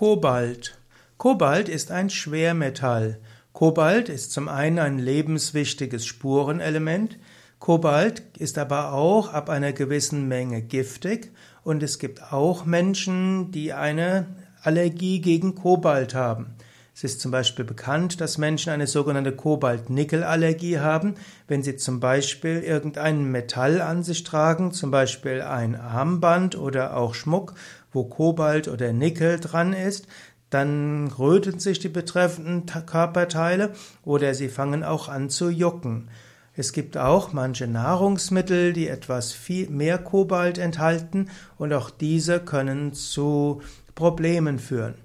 Kobalt. Kobalt ist ein Schwermetall. Kobalt ist zum einen ein lebenswichtiges Spurenelement. Kobalt ist aber auch ab einer gewissen Menge giftig und es gibt auch Menschen, die eine Allergie gegen Kobalt haben. Es ist zum Beispiel bekannt, dass Menschen eine sogenannte Kobalt-Nickel-Allergie haben, wenn sie zum Beispiel irgendein Metall an sich tragen, zum Beispiel ein Armband oder auch Schmuck, wo Kobalt oder Nickel dran ist, dann röten sich die betreffenden Körperteile oder sie fangen auch an zu jucken. Es gibt auch manche Nahrungsmittel, die etwas viel mehr Kobalt enthalten und auch diese können zu Problemen führen.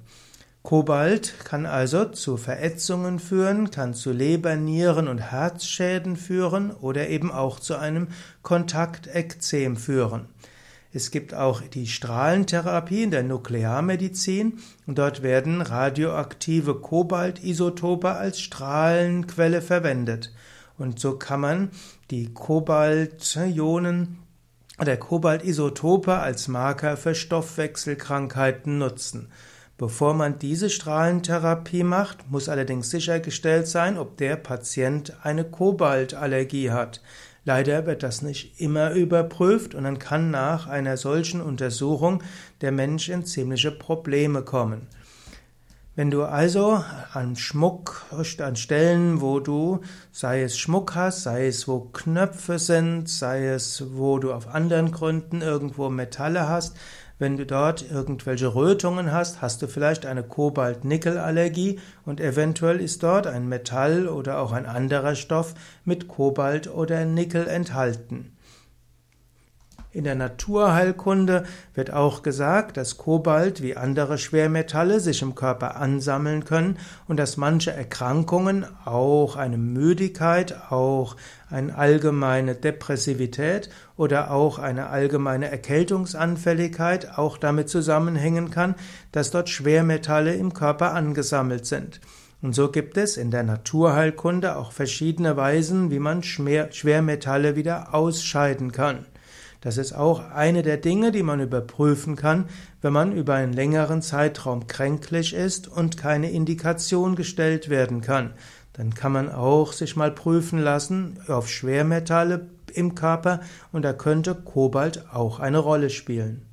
Kobalt kann also zu Verätzungen führen, kann zu Leber-, Nieren- und Herzschäden führen oder eben auch zu einem Kontaktekzem führen. Es gibt auch die Strahlentherapie in der Nuklearmedizin und dort werden radioaktive Kobaltisotope als Strahlenquelle verwendet. Und so kann man die Kobaltionen oder Kobaltisotope als Marker für Stoffwechselkrankheiten nutzen. Bevor man diese Strahlentherapie macht, muss allerdings sichergestellt sein, ob der Patient eine Kobaltallergie hat. Leider wird das nicht immer überprüft und dann kann nach einer solchen Untersuchung der Mensch in ziemliche Probleme kommen. Wenn du also an Schmuck, an Stellen, wo du, sei es Schmuck hast, sei es wo Knöpfe sind, sei es wo du auf anderen Gründen irgendwo Metalle hast, wenn du dort irgendwelche Rötungen hast, hast du vielleicht eine Kobalt-Nickel-Allergie und eventuell ist dort ein Metall oder auch ein anderer Stoff mit Kobalt oder Nickel enthalten. In der Naturheilkunde wird auch gesagt, dass Kobalt wie andere Schwermetalle sich im Körper ansammeln können und dass manche Erkrankungen, auch eine Müdigkeit, auch eine allgemeine Depressivität oder auch eine allgemeine Erkältungsanfälligkeit auch damit zusammenhängen kann, dass dort Schwermetalle im Körper angesammelt sind. Und so gibt es in der Naturheilkunde auch verschiedene Weisen, wie man Schwermetalle wieder ausscheiden kann. Das ist auch eine der Dinge, die man überprüfen kann, wenn man über einen längeren Zeitraum kränklich ist und keine Indikation gestellt werden kann. Dann kann man auch sich mal prüfen lassen auf Schwermetalle im Körper und da könnte Kobalt auch eine Rolle spielen.